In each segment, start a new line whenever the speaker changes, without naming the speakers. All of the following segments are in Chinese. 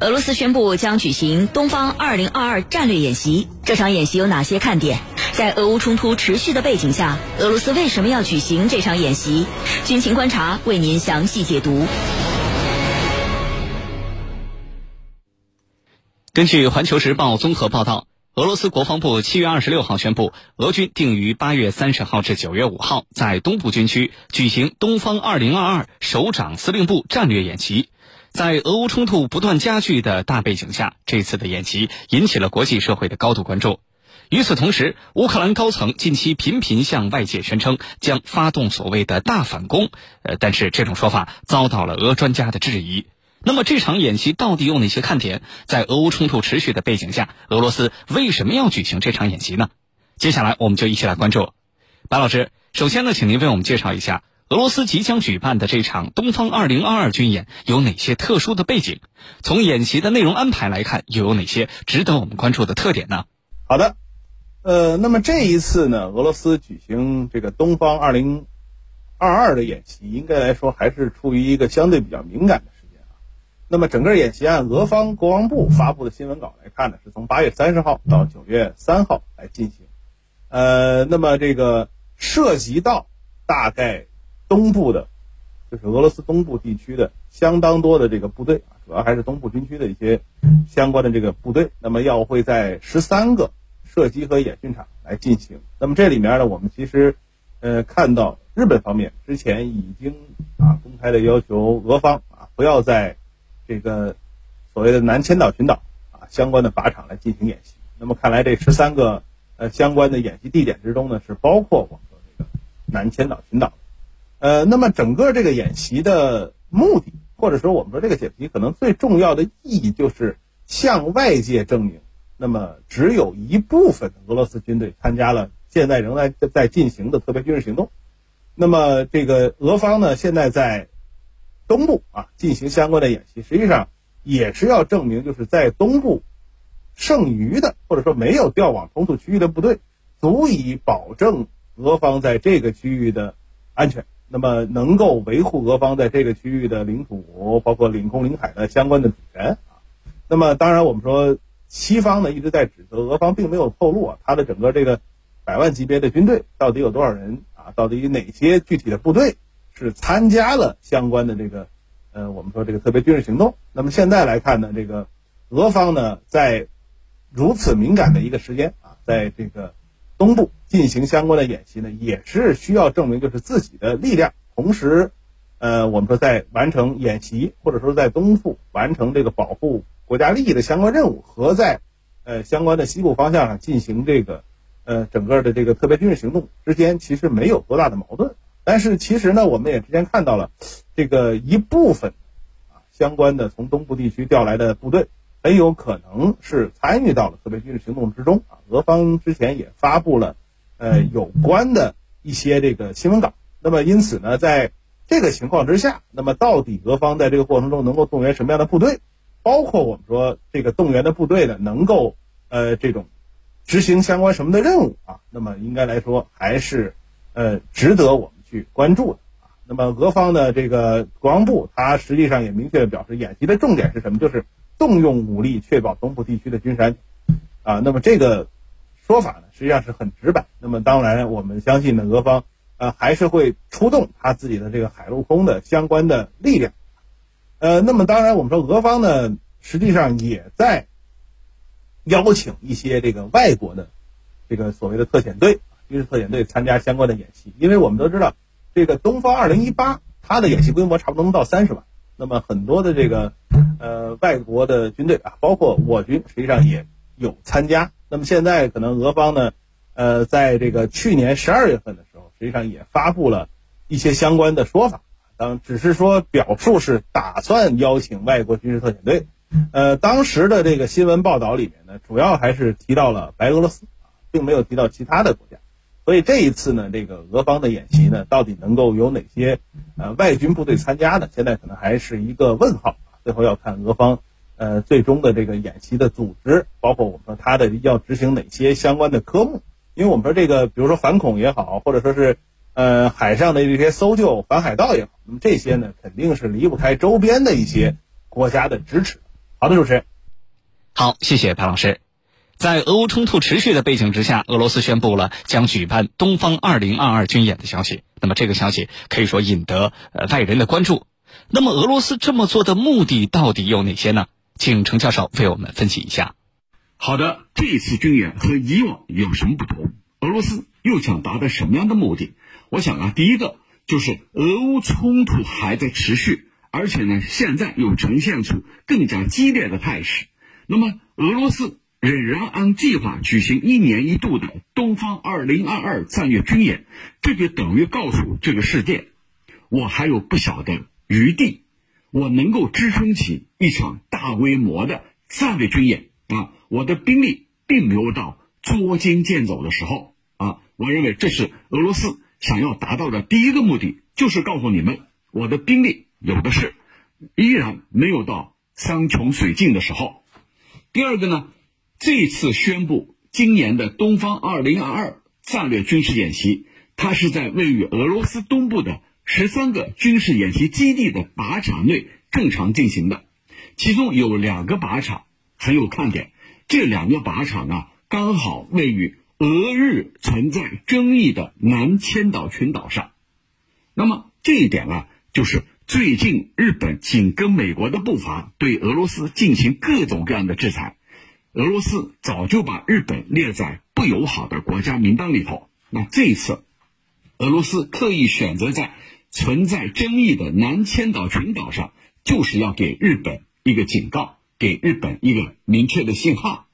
俄罗斯宣布将举行东方二零二二战略演习，这场演习有哪些看点？在俄乌冲突持续的背景下，俄罗斯为什么要举行这场演习？军情观察为您详细解读。
根据《环球时报》综合报道，俄罗斯国防部七月二十六号宣布，俄军定于八月三十号至九月五号在东部军区举行“东方二零二二”首长司令部战略演习。在俄乌冲突不断加剧的大背景下，这次的演习引起了国际社会的高度关注。与此同时，乌克兰高层近期频频向外界宣称将发动所谓的大反攻，呃，但是这种说法遭到了俄专家的质疑。那么这场演习到底有哪些看点？在俄乌冲突持续的背景下，俄罗斯为什么要举行这场演习呢？接下来我们就一起来关注。白老师，首先呢，请您为我们介绍一下。俄罗斯即将举办的这场“东方二零二二”军演有哪些特殊的背景？从演习的内容安排来看，又有哪些值得我们关注的特点呢？
好的，呃，那么这一次呢，俄罗斯举行这个“东方二零二二”的演习，应该来说还是处于一个相对比较敏感的时间啊。那么整个演习按俄方国防部发布的新闻稿来看呢，是从八月三十号到九月三号来进行。呃，那么这个涉及到大概。东部的，就是俄罗斯东部地区的相当多的这个部队，主要还是东部军区的一些相关的这个部队。那么要会在十三个射击和演训场来进行。那么这里面呢，我们其实呃看到日本方面之前已经啊公开的要求俄方啊不要在这个所谓的南千岛群岛啊相关的靶场来进行演习。那么看来这十三个呃相关的演习地点之中呢，是包括我们的这个南千岛群岛。呃，那么整个这个演习的目的，或者说我们说这个演习可能最重要的意义，就是向外界证明，那么只有一部分俄罗斯军队参加了现在仍然在进行的特别军事行动。那么这个俄方呢，现在在东部啊进行相关的演习，实际上也是要证明，就是在东部剩余的或者说没有调往冲突区域的部队，足以保证俄方在这个区域的安全。那么能够维护俄方在这个区域的领土，包括领空、领海的相关的主权啊。那么当然，我们说西方呢一直在指责俄方，并没有透露啊，他的整个这个百万级别的军队到底有多少人啊？到底哪些具体的部队是参加了相关的这个呃，我们说这个特别军事行动？那么现在来看呢，这个俄方呢在如此敏感的一个时间啊，在这个。东部进行相关的演习呢，也是需要证明就是自己的力量，同时，呃，我们说在完成演习或者说在东部完成这个保护国家利益的相关任务，和在呃相关的西部方向上进行这个呃整个的这个特别军事行动之间其实没有多大的矛盾。但是其实呢，我们也之前看到了这个一部分啊相关的从东部地区调来的部队。很有可能是参与到了特别军事行动之中啊！俄方之前也发布了，呃，有关的一些这个新闻稿。那么因此呢，在这个情况之下，那么到底俄方在这个过程中能够动员什么样的部队？包括我们说这个动员的部队呢，能够呃这种执行相关什么的任务啊？那么应该来说还是呃值得我们去关注的啊。那么俄方的这个国防部，它实际上也明确的表示，演习的重点是什么？就是。动用武力确保东部地区的军事安全，啊，那么这个说法呢，实际上是很直白。那么当然，我们相信呢，俄方呃还是会出动他自己的这个海陆空的相关的力量，呃，那么当然，我们说俄方呢，实际上也在邀请一些这个外国的这个所谓的特遣队、军事特遣队参加相关的演习，因为我们都知道，这个东方二零一八它的演习规模差不多能到三十万。那么很多的这个呃外国的军队啊，包括我军，实际上也有参加。那么现在可能俄方呢，呃，在这个去年十二月份的时候，实际上也发布了一些相关的说法，当只是说表述是打算邀请外国军事特遣队。呃，当时的这个新闻报道里面呢，主要还是提到了白俄罗斯，并没有提到其他的国家。所以这一次呢，这个俄方的演习呢，到底能够有哪些呃外军部队参加呢？现在可能还是一个问号。最后要看俄方呃最终的这个演习的组织，包括我们说他的要执行哪些相关的科目。因为我们说这个，比如说反恐也好，或者说是呃海上的这些搜救、反海盗也好，那么这些呢，肯定是离不开周边的一些国家的支持。好的，主持人。
好，谢谢白老师。在俄乌冲突持续的背景之下，俄罗斯宣布了将举办东方二零二二军演的消息。那么这个消息可以说引得呃外人的关注。那么俄罗斯这么做的目的到底有哪些呢？请程教授为我们分析一下。
好的，这次军演和以往有什么不同？俄罗斯又想达到什么样的目的？我想啊，第一个就是俄乌冲突还在持续，而且呢，现在又呈现出更加激烈的态势。那么俄罗斯。仍然按计划举行一年一度的东方二零二二战略军演，这就等于告诉这个世界，我还有不小的余地，我能够支撑起一场大规模的战略军演啊！我的兵力并没有到捉襟见肘的时候啊！我认为这是俄罗斯想要达到的第一个目的，就是告诉你们，我的兵力有的是，依然没有到山穷水尽的时候。第二个呢？这次宣布今年的东方二零二二战略军事演习，它是在位于俄罗斯东部的十三个军事演习基地的靶场内正常进行的，其中有两个靶场很有看点，这两个靶场啊刚好位于俄日存在争议的南千岛群岛上，那么这一点啊，就是最近日本紧跟美国的步伐，对俄罗斯进行各种各样的制裁。俄罗斯早就把日本列在不友好的国家名单里头。那这一次，俄罗斯刻意选择在存在争议的南千岛群岛上，就是要给日本一个警告，给日本一个明确的信号。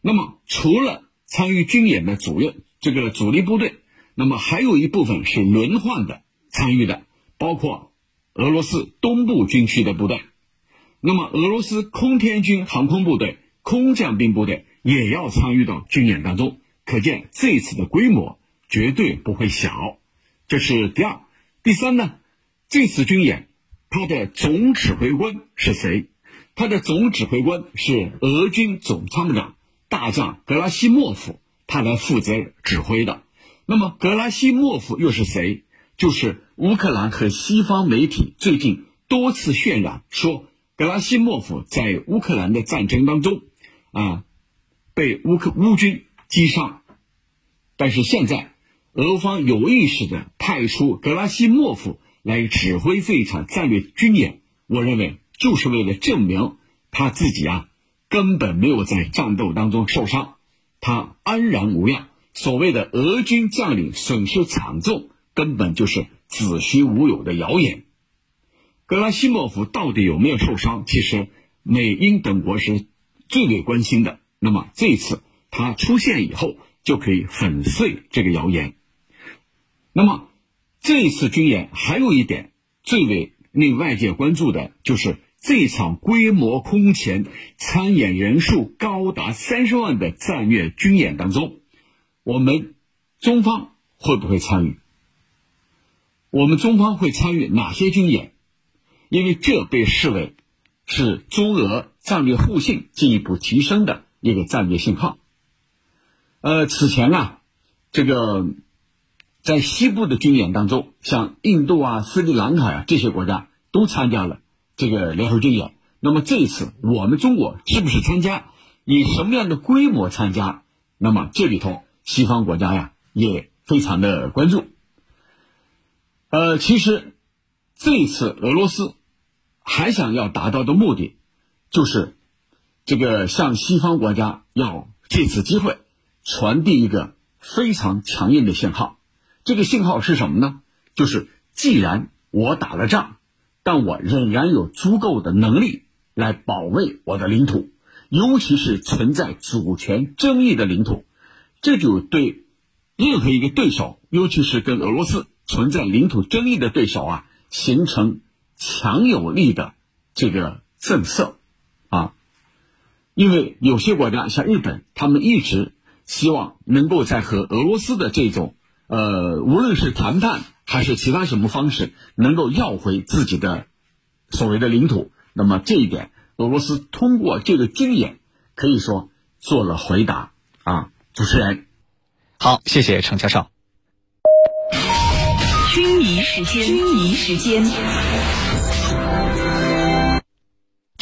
那么，除了参与军演的主任这个主力部队，那么还有一部分是轮换的参与的，包括俄罗斯东部军区的部队，那么俄罗斯空天军航空部队。空降兵部队也要参与到军演当中，可见这次的规模绝对不会小。这是第二、第三呢？这次军演，它的总指挥官是谁？它的总指挥官是俄军总参谋长大将格拉西莫夫，他来负责指挥的。那么格拉西莫夫又是谁？就是乌克兰和西方媒体最近多次渲染说，格拉西莫夫在乌克兰的战争当中。啊，被乌克乌军击伤，但是现在俄方有意识的派出格拉西莫夫来指挥这一场战略军演，我认为就是为了证明他自己啊根本没有在战斗当中受伤，他安然无恙。所谓的俄军将领损失惨重，根本就是子虚乌有的谣言。格拉西莫夫到底有没有受伤？其实美英等国是。最为关心的，那么这一次他出现以后，就可以粉碎这个谣言。那么这一次军演还有一点最为令外界关注的，就是这场规模空前、参演人数高达三十万的战略军演当中，我们中方会不会参与？我们中方会参与哪些军演？因为这被视为是中俄。战略互信进一步提升的一个战略信号。呃，此前啊，这个在西部的军演当中，像印度啊、斯里兰卡啊这些国家都参加了这个联合军演。那么这一次我们中国是不是参加？以什么样的规模参加？那么这里头西方国家呀也非常的关注。呃，其实这一次俄罗斯还想要达到的目的。就是这个向西方国家要借此机会传递一个非常强硬的信号，这个信号是什么呢？就是既然我打了仗，但我仍然有足够的能力来保卫我的领土，尤其是存在主权争议的领土，这就对任何一个对手，尤其是跟俄罗斯存在领土争议的对手啊，形成强有力的这个震慑。啊，因为有些国家像日本，他们一直希望能够在和俄罗斯的这种呃，无论是谈判还是其他什么方式，能够要回自己的所谓的领土。那么这一点，俄罗斯通过这个军演可以说做了回答啊。主持人，
好，谢谢程教授。
军迷时间，军迷时间。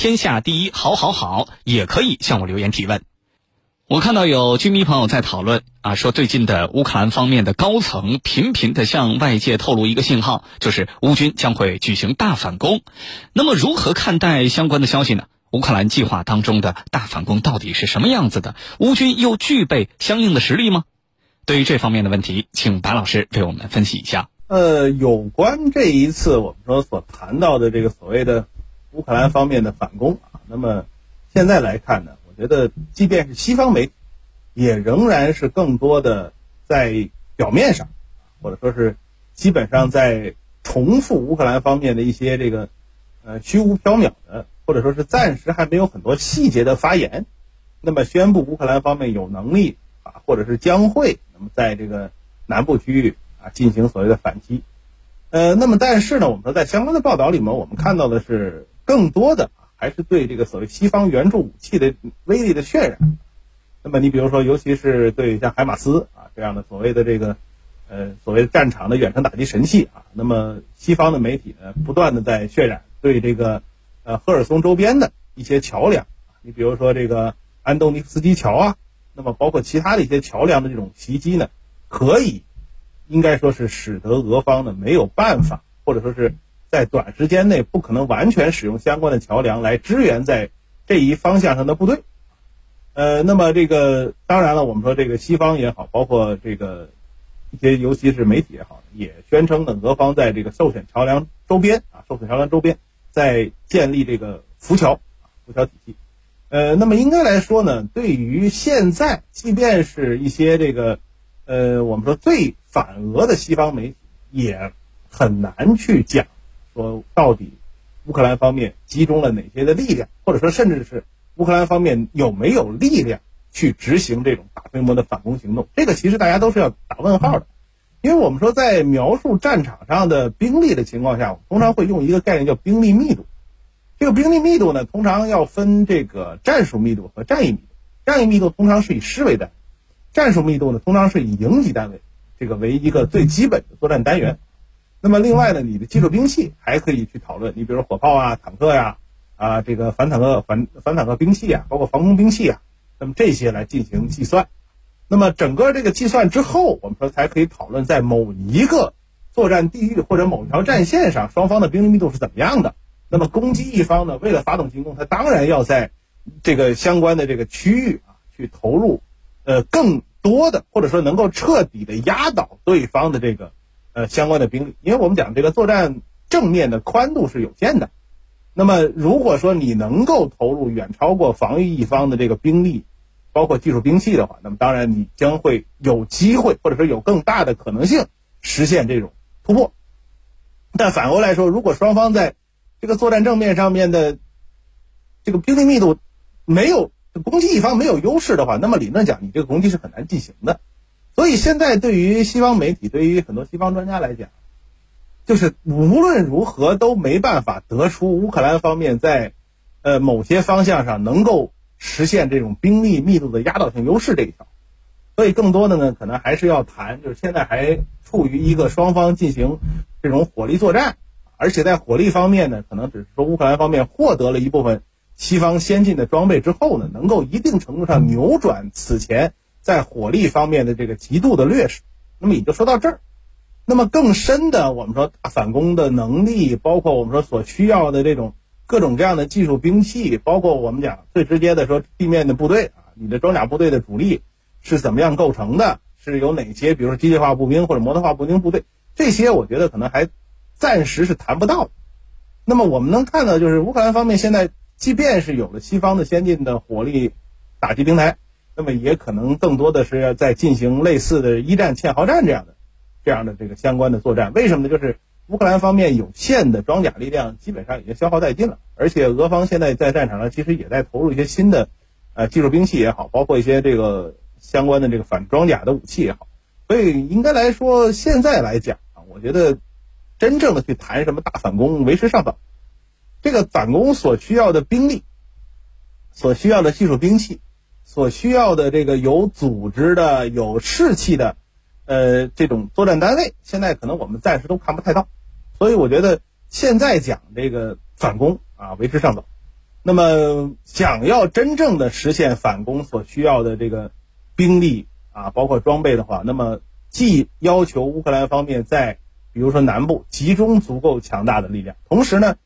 天下第一好好好”，也可以向我留言提问。我看到有军迷朋友在讨论啊，说最近的乌克兰方面的高层频频的向外界透露一个信号，就是乌军将会举行大反攻。那么如何看待相关的消息呢？乌克兰计划当中的大反攻到底是什么样子的？乌军又具备相应的实力吗？对于这方面的问题，请白老师为我们分析一下。
呃，有关这一次我们说所谈到的这个所谓的乌克兰方面的反攻啊，那么现在来看呢，我觉得即便是西方媒体，也仍然是更多的在表面上，或者说是基本上在重复乌克兰方面的一些这个呃虚无缥缈的，或者说是暂时还没有很多细节的发言，那么宣布乌克兰方面有能力啊，或者是将会那么在这个南部区域。啊，进行所谓的反击，呃，那么但是呢，我们说在相关的报道里面，我们看到的是更多的还是对这个所谓西方援助武器的威力的渲染。那么你比如说，尤其是对像海马斯啊这样的所谓的这个呃所谓的战场的远程打击神器啊，那么西方的媒体呢，不断的在渲染对这个呃赫尔松周边的一些桥梁，你比如说这个安东尼夫斯基桥啊，那么包括其他的一些桥梁的这种袭击呢，可以。应该说是使得俄方呢没有办法，或者说是在短时间内不可能完全使用相关的桥梁来支援在这一方向上的部队。呃，那么这个当然了，我们说这个西方也好，包括这个一些尤其是媒体也好，也宣称呢俄方在这个受损桥梁周边啊，受损桥梁周边在建立这个浮桥浮桥体系。呃，那么应该来说呢，对于现在，即便是一些这个。呃，我们说最反俄的西方媒体也很难去讲，说到底乌克兰方面集中了哪些的力量，或者说甚至是乌克兰方面有没有力量去执行这种大规模的反攻行动？这个其实大家都是要打问号的，因为我们说在描述战场上的兵力的情况下，我通常会用一个概念叫兵力密度。这个兵力密度呢，通常要分这个战术密度和战役密度。战役密度通常是以师为单位。战术密度呢，通常是以营级单位这个为一个最基本的作战单元。那么另外呢，你的技术兵器还可以去讨论，你比如火炮啊、坦克呀、啊这个反坦克反反坦克兵器啊，包括防空兵器啊，那么这些来进行计算。那么整个这个计算之后，我们说才可以讨论在某一个作战地域或者某条战线上，双方的兵力密度是怎么样的。那么攻击一方呢，为了发动进攻，他当然要在这个相关的这个区域啊去投入。呃，更多的或者说能够彻底的压倒对方的这个呃相关的兵力，因为我们讲这个作战正面的宽度是有限的，那么如果说你能够投入远超过防御一方的这个兵力，包括技术兵器的话，那么当然你将会有机会或者说有更大的可能性实现这种突破。但反过来说，如果双方在这个作战正面上面的这个兵力密度没有。攻击一方没有优势的话，那么理论讲，你这个攻击是很难进行的。所以现在对于西方媒体，对于很多西方专家来讲，就是无论如何都没办法得出乌克兰方面在呃某些方向上能够实现这种兵力密度的压倒性优势这一条。所以更多的呢，可能还是要谈，就是现在还处于一个双方进行这种火力作战，而且在火力方面呢，可能只是说乌克兰方面获得了一部分。西方先进的装备之后呢，能够一定程度上扭转此前在火力方面的这个极度的劣势。那么也就说到这儿。那么更深的，我们说大反攻的能力，包括我们说所需要的这种各种各样的技术兵器，包括我们讲最直接的说地面的部队啊，你的装甲部队的主力是怎么样构成的，是有哪些，比如说机械化步兵或者摩托化步兵部队，这些我觉得可能还暂时是谈不到。那么我们能看到，就是乌克兰方面现在。即便是有了西方的先进的火力打击平台，那么也可能更多的是要在进行类似的一战堑壕战这样的这样的这个相关的作战。为什么呢？就是乌克兰方面有限的装甲力量基本上已经消耗殆尽了，而且俄方现在在战场上其实也在投入一些新的，呃，技术兵器也好，包括一些这个相关的这个反装甲的武器也好，所以应该来说，现在来讲啊，我觉得真正的去谈什么大反攻为时尚早，这个反攻所需要的兵力，所需要的技术兵器，所需要的这个有组织的、有士气的。呃，这种作战单位现在可能我们暂时都看不太到，所以我觉得现在讲这个反攻啊为时尚早。那么想要真正的实现反攻所需要的这个兵力啊，包括装备的话，那么既要求乌克兰方面在比如说南部集中足够强大的力量，同时呢，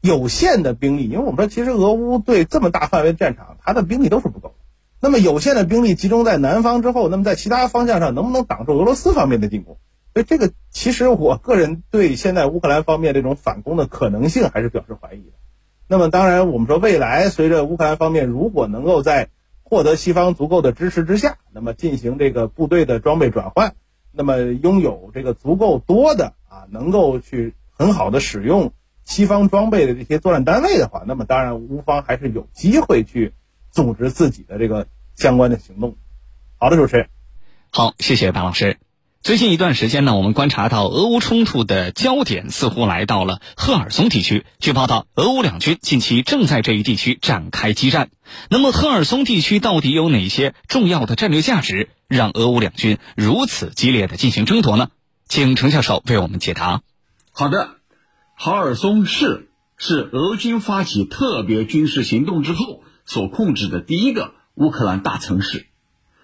有限的兵力，因为我们说其实俄乌对这么大范围的战场，它的兵力都是不够。那么有限的兵力集中在南方之后，那么在其他方向上能不能挡住俄罗斯方面的进攻？所以这个其实我个人对现在乌克兰方面这种反攻的可能性还是表示怀疑的。那么当然，我们说未来随着乌克兰方面如果能够在获得西方足够的支持之下，那么进行这个部队的装备转换，那么拥有这个足够多的啊能够去很好的使用西方装备的这些作战单位的话，那么当然乌方还是有机会去。组织自己的这个相关的行动。好的，主持人。
好，谢谢白老师。最近一段时间呢，我们观察到俄乌冲突的焦点似乎来到了赫尔松地区。据报道，俄乌两军近期正在这一地区展开激战。那么，赫尔松地区到底有哪些重要的战略价值，让俄乌两军如此激烈的进行争夺呢？请程教授为我们解答。
好的，赫尔松市是俄军发起特别军事行动之后。所控制的第一个乌克兰大城市，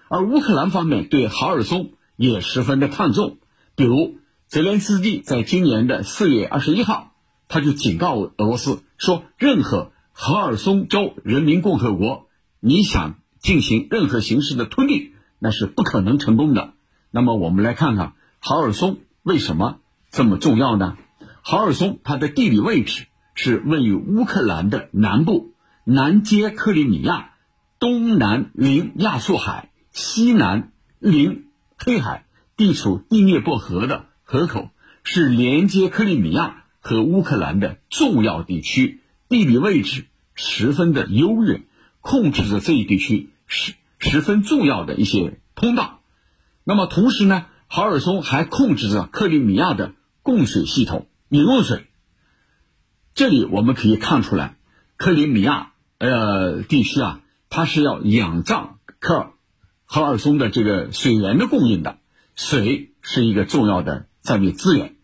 而乌克兰方面对哈尔松也十分的看重。比如泽连斯基在今年的四月二十一号，他就警告俄罗斯说，任何哈尔松州人民共和国，你想进行任何形式的吞并，那是不可能成功的。那么我们来看看哈尔松为什么这么重要呢？哈尔松它的地理位置是位于乌克兰的南部。南接克里米亚，东南临亚速海，西南临黑海，地处第聂伯河的河口，是连接克里米亚和乌克兰的重要地区，地理位置十分的优越，控制着这一地区十十分重要的一些通道。那么同时呢，哈尔松还控制着克里米亚的供水系统、饮用水。这里我们可以看出来，克里米亚。呃，地区啊，它是要仰仗克赫尔松的这个水源的供应的，水是一个重要的战略资源。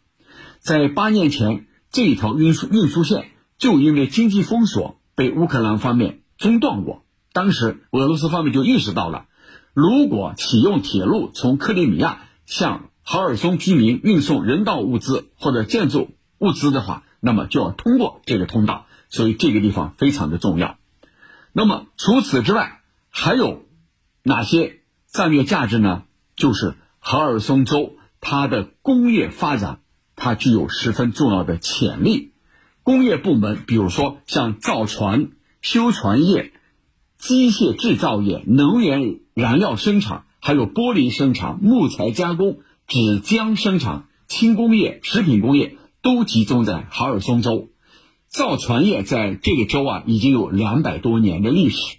在八年前，这一条运输运输线就因为经济封锁被乌克兰方面中断过。当时俄罗斯方面就意识到了，如果启用铁路从克里米亚向哈尔松居民运送人道物资或者建筑物资的话，那么就要通过这个通道，所以这个地方非常的重要。那么除此之外，还有哪些战略价值呢？就是哈尔松州它的工业发展，它具有十分重要的潜力。工业部门，比如说像造船、修船业、机械制造业、能源燃料生产，还有玻璃生产、木材加工、纸浆生产、轻工业、食品工业，都集中在哈尔松州。造船业在这个州啊已经有两百多年的历史，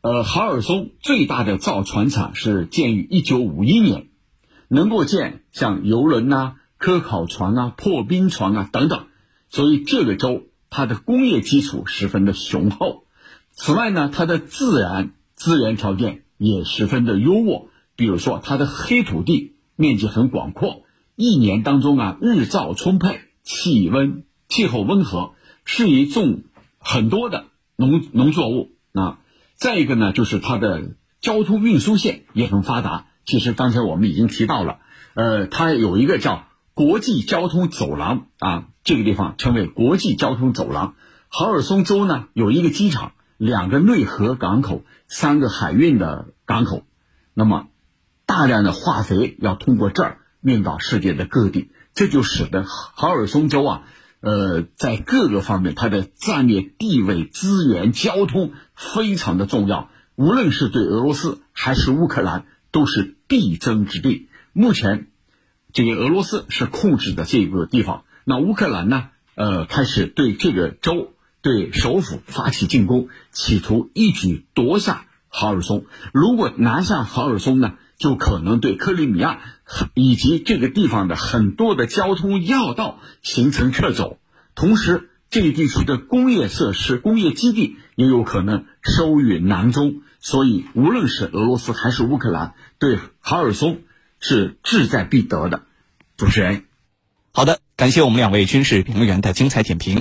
呃，哈尔松最大的造船厂是建于一九五一年，能够建像游轮呐、科考船啊、破冰船啊等等，所以这个州它的工业基础十分的雄厚。此外呢，它的自然资源条件也十分的优渥，比如说它的黑土地面积很广阔，一年当中啊日照充沛，气温气候温和。适宜种很多的农农作物啊，再一个呢，就是它的交通运输线也很发达。其实刚才我们已经提到了，呃，它有一个叫国际交通走廊啊，这个地方称为国际交通走廊。哈尔松州呢有一个机场，两个内河港口，三个海运的港口，那么大量的化肥要通过这儿运到世界的各地，这就使得哈尔松州啊。呃，在各个方面，它的战略地位、资源、交通非常的重要。无论是对俄罗斯还是乌克兰，都是必争之地。目前，这个俄罗斯是控制的这个地方，那乌克兰呢，呃，开始对这个州、对首府发起进攻，企图一举夺下哈尔松。如果拿下哈尔松呢，就可能对克里米亚以及这个地方的很多的交通要道形成撤走，同时这一地区的工业设施、工业基地也有可能收于囊中。所以，无论是俄罗斯还是乌克兰，对哈尔松是志在必得的。主持人，
好的，感谢我们两位军事评论员的精彩点评。